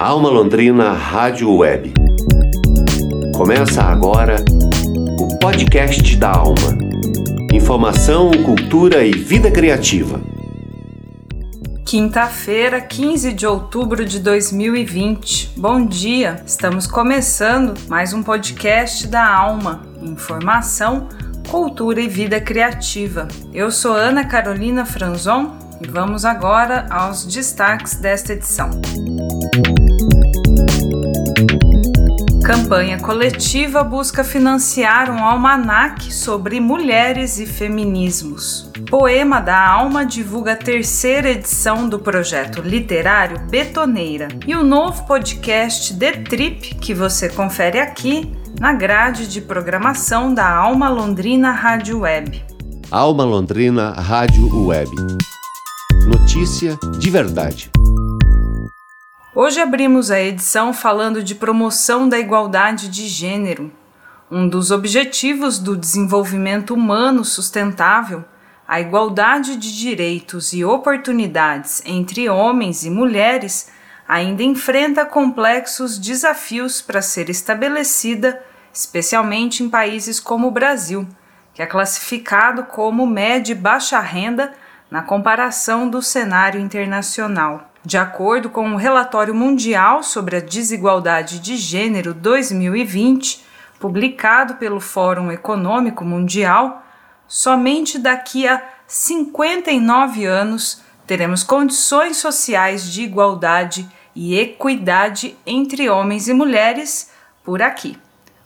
Alma Londrina Rádio Web. Começa agora o podcast da Alma. Informação, cultura e vida criativa. Quinta-feira, 15 de outubro de 2020. Bom dia! Estamos começando mais um podcast da Alma. Informação, cultura e vida criativa. Eu sou Ana Carolina Franzon e vamos agora aos destaques desta edição. Campanha coletiva busca financiar um almanaque sobre mulheres e feminismos. Poema da Alma divulga a terceira edição do projeto literário Betoneira e o novo podcast The Trip, que você confere aqui na grade de programação da Alma Londrina Rádio Web. Alma Londrina Rádio Web. Notícia de verdade. Hoje abrimos a edição falando de promoção da igualdade de gênero. Um dos objetivos do desenvolvimento humano sustentável, a igualdade de direitos e oportunidades entre homens e mulheres, ainda enfrenta complexos desafios para ser estabelecida especialmente em países como o Brasil, que é classificado como média e baixa renda na comparação do cenário internacional. De acordo com o Relatório Mundial sobre a Desigualdade de Gênero 2020, publicado pelo Fórum Econômico Mundial, somente daqui a 59 anos teremos condições sociais de igualdade e equidade entre homens e mulheres por aqui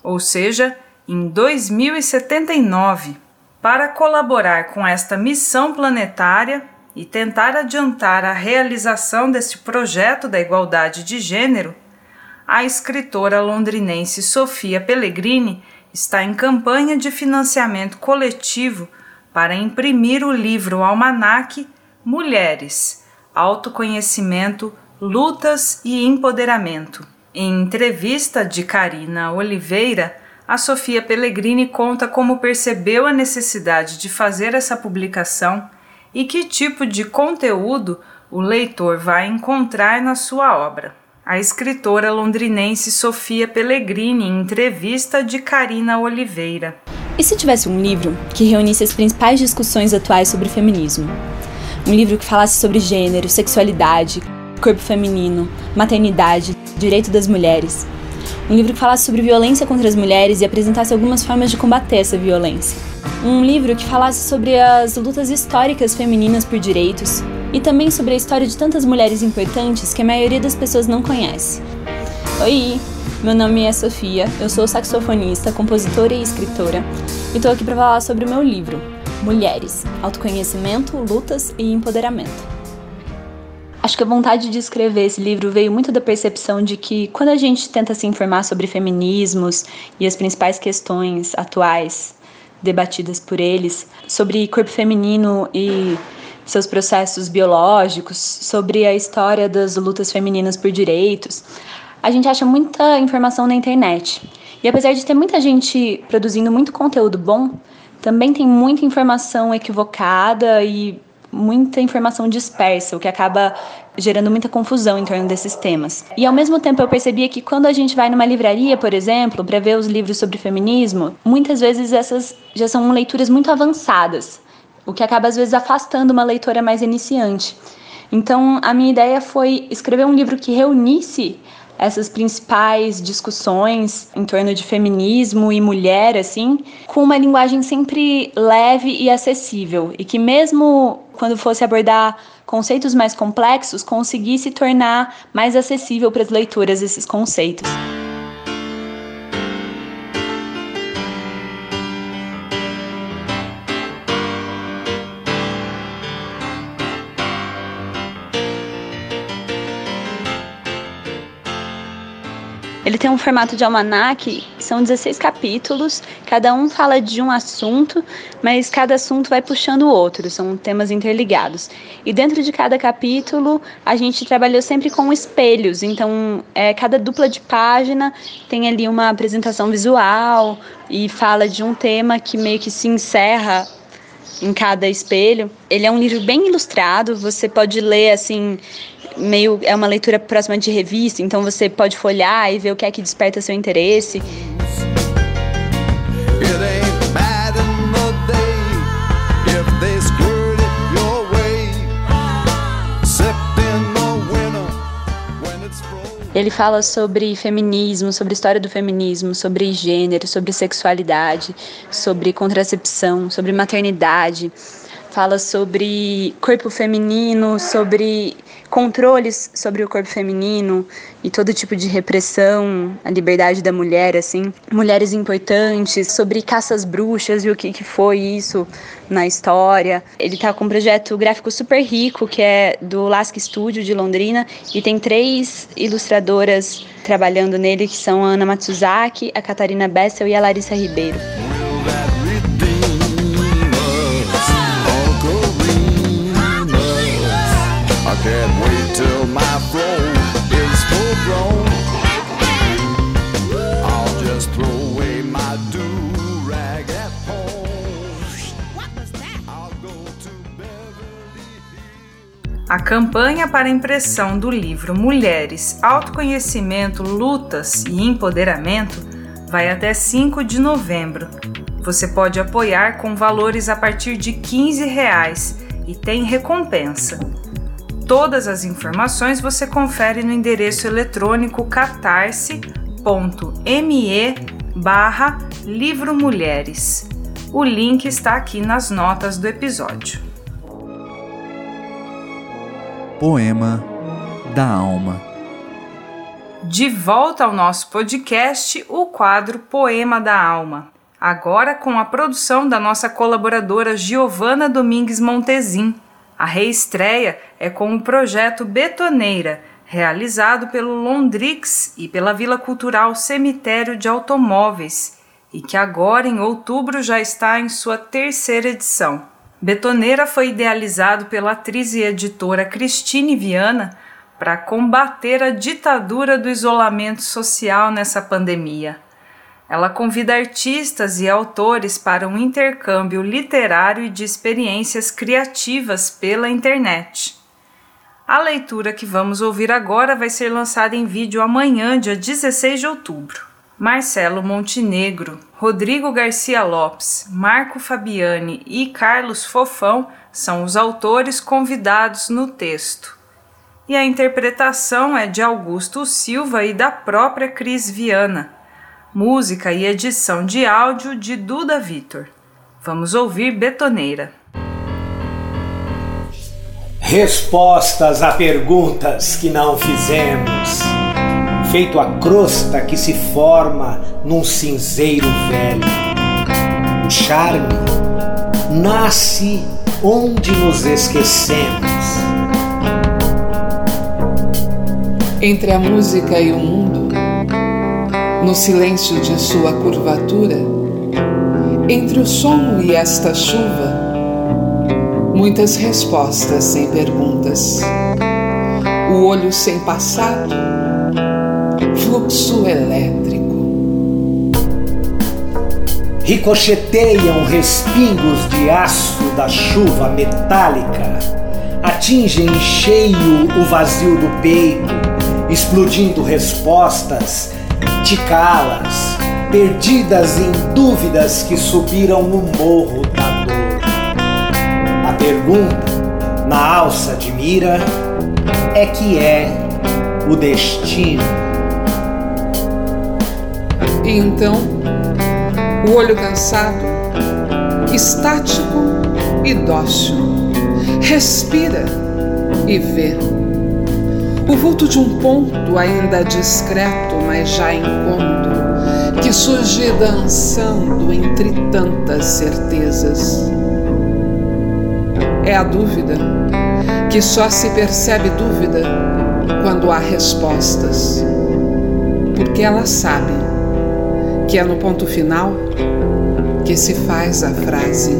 ou seja, em 2079. Para colaborar com esta missão planetária e tentar adiantar a realização deste projeto da igualdade de gênero, a escritora londrinense Sofia Pellegrini está em campanha de financiamento coletivo para imprimir o livro Almanac Mulheres, Autoconhecimento, Lutas e Empoderamento. Em entrevista de Karina Oliveira, a Sofia Pellegrini conta como percebeu a necessidade de fazer essa publicação e que tipo de conteúdo o leitor vai encontrar na sua obra. A escritora londrinense Sofia Pellegrini em entrevista de Karina Oliveira. E se tivesse um livro que reunisse as principais discussões atuais sobre feminismo? Um livro que falasse sobre gênero, sexualidade, corpo feminino, maternidade, direito das mulheres. Um livro que falasse sobre violência contra as mulheres e apresentasse algumas formas de combater essa violência. Um livro que falasse sobre as lutas históricas femininas por direitos e também sobre a história de tantas mulheres importantes que a maioria das pessoas não conhece. Oi, meu nome é Sofia, eu sou saxofonista, compositora e escritora e estou aqui para falar sobre o meu livro, Mulheres: Autoconhecimento, Lutas e Empoderamento. Acho que a vontade de escrever esse livro veio muito da percepção de que quando a gente tenta se informar sobre feminismos e as principais questões atuais debatidas por eles, sobre corpo feminino e seus processos biológicos, sobre a história das lutas femininas por direitos, a gente acha muita informação na internet. E apesar de ter muita gente produzindo muito conteúdo bom, também tem muita informação equivocada e muita informação dispersa, o que acaba gerando muita confusão em torno desses temas. E ao mesmo tempo eu percebia que quando a gente vai numa livraria, por exemplo, para ver os livros sobre feminismo, muitas vezes essas já são leituras muito avançadas, o que acaba às vezes afastando uma leitora mais iniciante. Então, a minha ideia foi escrever um livro que reunisse essas principais discussões em torno de feminismo e mulher, assim, com uma linguagem sempre leve e acessível, e que mesmo quando fosse abordar conceitos mais complexos, conseguisse tornar mais acessível para as leituras esses conceitos. Ele tem um formato de almanac, são 16 capítulos, cada um fala de um assunto, mas cada assunto vai puxando o outro, são temas interligados. E dentro de cada capítulo, a gente trabalhou sempre com espelhos, então é, cada dupla de página tem ali uma apresentação visual e fala de um tema que meio que se encerra em cada espelho. Ele é um livro bem ilustrado, você pode ler assim meio é uma leitura próxima de revista, então você pode folhar e ver o que é que desperta seu interesse. Ele fala sobre feminismo, sobre história do feminismo, sobre gênero, sobre sexualidade, sobre contracepção, sobre maternidade. Fala sobre corpo feminino, sobre controles sobre o corpo feminino e todo tipo de repressão, a liberdade da mulher, assim, mulheres importantes, sobre caças bruxas e o que, que foi isso na história. Ele tá com um projeto gráfico super rico, que é do Lasque Studio de Londrina, e tem três ilustradoras trabalhando nele, que são a Ana Matsuzaki, a Catarina Bessel e a Larissa Ribeiro. A campanha para impressão do livro Mulheres, Autoconhecimento, Lutas e Empoderamento vai até 5 de novembro. Você pode apoiar com valores a partir de 15 reais e tem recompensa. Todas as informações você confere no endereço eletrônico catarse.me barra Livro Mulheres. O link está aqui nas notas do episódio. Poema da Alma. De volta ao nosso podcast, o quadro Poema da Alma. Agora com a produção da nossa colaboradora Giovana Domingues Montezin. A reestreia é com o projeto Betoneira, realizado pelo Londrix e pela Vila Cultural Cemitério de Automóveis, e que agora em outubro já está em sua terceira edição. Betoneira foi idealizado pela atriz e editora Cristine Viana para combater a ditadura do isolamento social nessa pandemia. Ela convida artistas e autores para um intercâmbio literário e de experiências criativas pela internet. A leitura que vamos ouvir agora vai ser lançada em vídeo amanhã, dia 16 de outubro. Marcelo Montenegro, Rodrigo Garcia Lopes, Marco Fabiani e Carlos Fofão são os autores convidados no texto. E a interpretação é de Augusto Silva e da própria Cris Viana. Música e edição de áudio de Duda Vitor. Vamos ouvir Betoneira. Respostas a perguntas que não fizemos feito a crosta que se forma num cinzeiro velho. O charme nasce onde nos esquecemos. Entre a música e o mundo, no silêncio de sua curvatura, entre o som e esta chuva, muitas respostas sem perguntas. O olho sem passado fluxo elétrico. Ricocheteiam respingos de aço da chuva metálica, atingem em cheio o vazio do peito, explodindo respostas, ticalas, perdidas em dúvidas que subiram no morro da dor. A pergunta, na alça de mira, é que é o destino. E então, o olho cansado, estático e dócil, respira e vê. O vulto de um ponto ainda discreto, mas já incômodo, que surge dançando entre tantas certezas. É a dúvida, que só se percebe dúvida quando há respostas, porque ela sabe que é no ponto final que se faz a frase.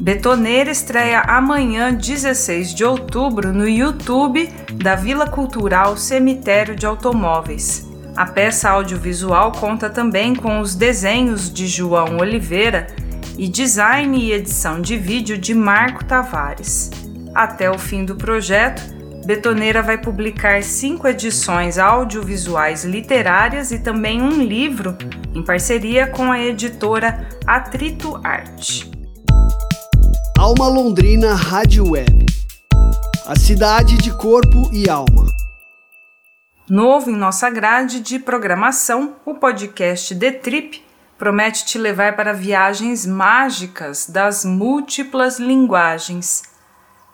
Betoneira estreia amanhã, 16 de outubro, no YouTube da Vila Cultural Cemitério de Automóveis. A peça audiovisual conta também com os desenhos de João Oliveira e design e edição de vídeo de Marco Tavares. Até o fim do projeto, Betoneira vai publicar cinco edições audiovisuais literárias e também um livro em parceria com a editora Atrito Arte. Alma Londrina Rádio Web. A cidade de corpo e alma. Novo em nossa grade de programação, o podcast The Trip promete te levar para viagens mágicas das múltiplas linguagens.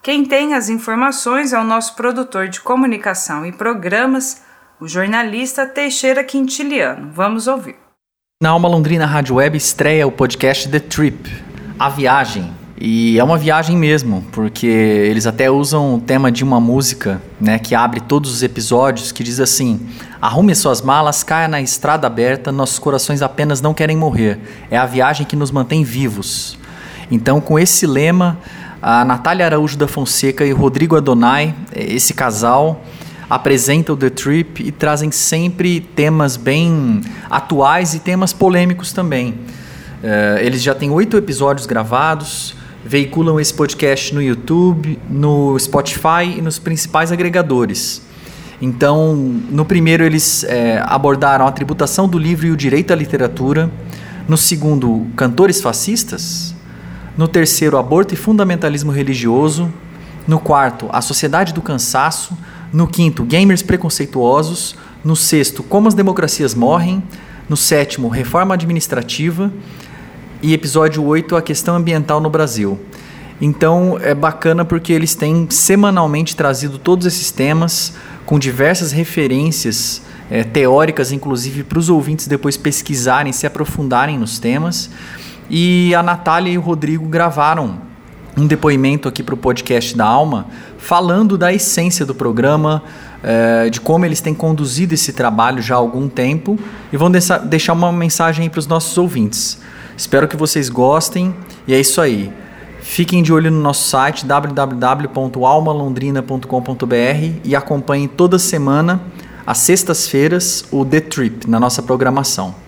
Quem tem as informações é o nosso produtor de comunicação e programas, o jornalista Teixeira Quintiliano. Vamos ouvir. Na Alma Londrina Rádio Web estreia o podcast The Trip, A Viagem. E é uma viagem mesmo, porque eles até usam o tema de uma música, né, que abre todos os episódios, que diz assim: Arrume suas malas, caia na estrada aberta, nossos corações apenas não querem morrer. É a viagem que nos mantém vivos. Então, com esse lema, a Natália Araújo da Fonseca e o Rodrigo Adonai, esse casal, apresentam The Trip e trazem sempre temas bem atuais e temas polêmicos também. Uh, eles já têm oito episódios gravados, veiculam esse podcast no YouTube, no Spotify e nos principais agregadores. Então, no primeiro, eles é, abordaram a tributação do livro e o direito à literatura. No segundo, cantores fascistas. No terceiro, aborto e fundamentalismo religioso. No quarto, a sociedade do cansaço. No quinto, gamers preconceituosos. No sexto, como as democracias morrem. No sétimo, reforma administrativa. E episódio 8, a questão ambiental no Brasil. Então é bacana porque eles têm semanalmente trazido todos esses temas com diversas referências é, teóricas, inclusive para os ouvintes depois pesquisarem, se aprofundarem nos temas. E a Natália e o Rodrigo gravaram um depoimento aqui para o podcast da Alma, falando da essência do programa, é, de como eles têm conduzido esse trabalho já há algum tempo e vão deixar uma mensagem para os nossos ouvintes. Espero que vocês gostem e é isso aí. Fiquem de olho no nosso site www.almalondrina.com.br e acompanhem toda semana, às sextas-feiras, o The Trip na nossa programação.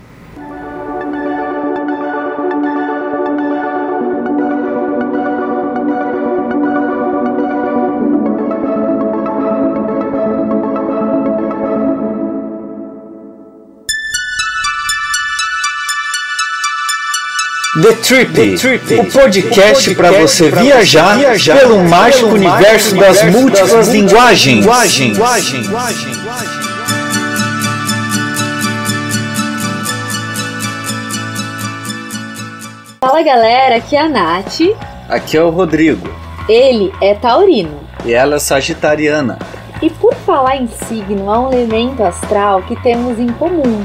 Trip, The Trip o podcast para você viajar, viajar pelo mágico universo das múltiplas linguagens. Fala galera, aqui é a Nath. Aqui é o Rodrigo. Ele é taurino. E ela é sagitariana. E por falar em signo, há um elemento astral que temos em comum.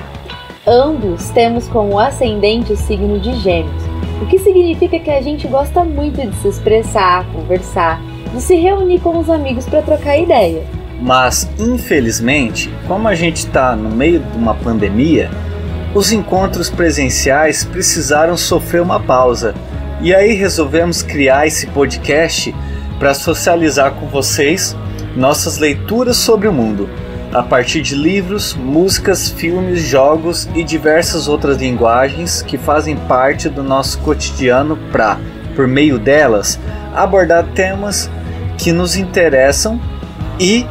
Ambos temos como ascendente o signo de Gêmeos. O que significa que a gente gosta muito de se expressar, conversar, de se reunir com os amigos para trocar ideia. Mas, infelizmente, como a gente está no meio de uma pandemia, os encontros presenciais precisaram sofrer uma pausa. E aí resolvemos criar esse podcast para socializar com vocês nossas leituras sobre o mundo a partir de livros, músicas, filmes, jogos e diversas outras linguagens que fazem parte do nosso cotidiano para, por meio delas, abordar temas que nos interessam e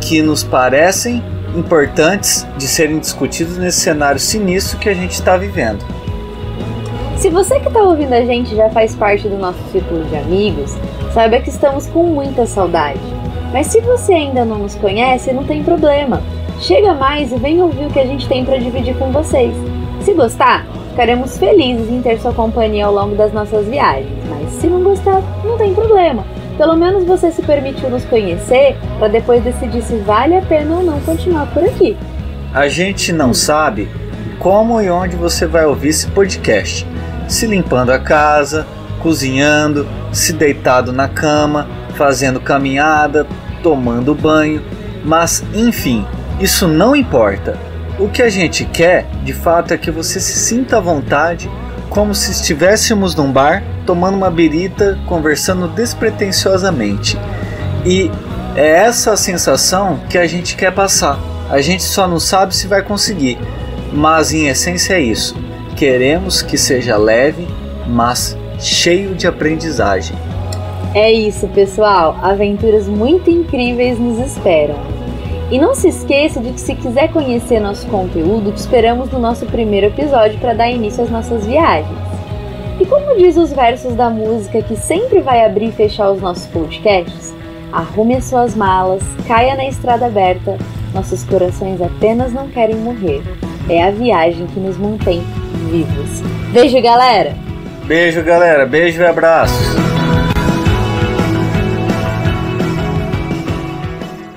que nos parecem importantes de serem discutidos nesse cenário sinistro que a gente está vivendo. Se você que está ouvindo a gente já faz parte do nosso círculo de amigos, saiba que estamos com muita saudade. Mas se você ainda não nos conhece, não tem problema. Chega mais e vem ouvir o que a gente tem para dividir com vocês. Se gostar, ficaremos felizes em ter sua companhia ao longo das nossas viagens. Mas se não gostar, não tem problema. Pelo menos você se permitiu nos conhecer para depois decidir se vale a pena ou não continuar por aqui. A gente não sabe como e onde você vai ouvir esse podcast. Se limpando a casa, cozinhando, se deitado na cama, fazendo caminhada, tomando banho, mas enfim, isso não importa. O que a gente quer, de fato, é que você se sinta à vontade, como se estivéssemos num bar, tomando uma birita, conversando despretensiosamente. E é essa a sensação que a gente quer passar. A gente só não sabe se vai conseguir, mas em essência é isso. Queremos que seja leve, mas cheio de aprendizagem. É isso, pessoal. Aventuras muito incríveis nos esperam. E não se esqueça de que se quiser conhecer nosso conteúdo, te esperamos no nosso primeiro episódio para dar início às nossas viagens. E como diz os versos da música que sempre vai abrir e fechar os nossos podcasts, arrume as suas malas, caia na estrada aberta, nossos corações apenas não querem morrer. É a viagem que nos mantém vivos. Beijo, galera! Beijo, galera. Beijo e abraços.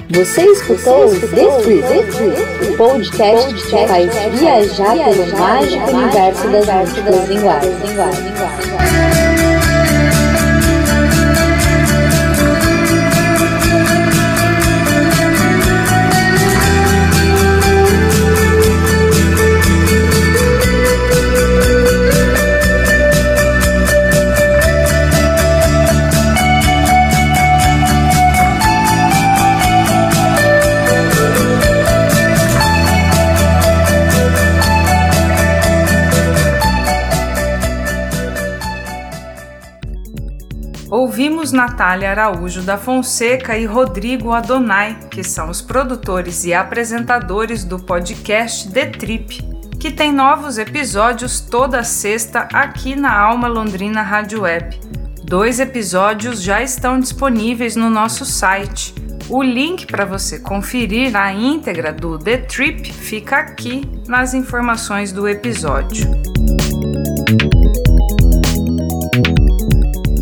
Você escutou o The Trip, o podcast que faz viajar pelo mágico universo das múltiplas linguagens. Natália Araújo da Fonseca e Rodrigo Adonai, que são os produtores e apresentadores do podcast The Trip, que tem novos episódios toda sexta aqui na Alma Londrina Rádio Web. Dois episódios já estão disponíveis no nosso site. O link para você conferir a íntegra do The Trip fica aqui nas informações do episódio.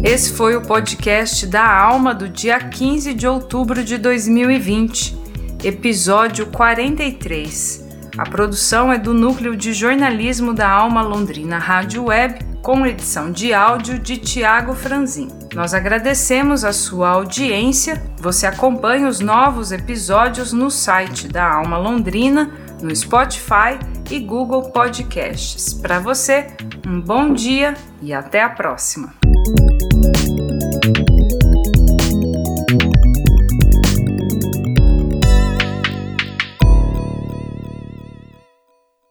Esse foi o podcast da Alma do dia 15 de outubro de 2020, episódio 43. A produção é do Núcleo de Jornalismo da Alma Londrina Rádio Web, com edição de áudio de Tiago Franzin. Nós agradecemos a sua audiência. Você acompanha os novos episódios no site da Alma Londrina, no Spotify e Google Podcasts. Para você, um bom dia e até a próxima.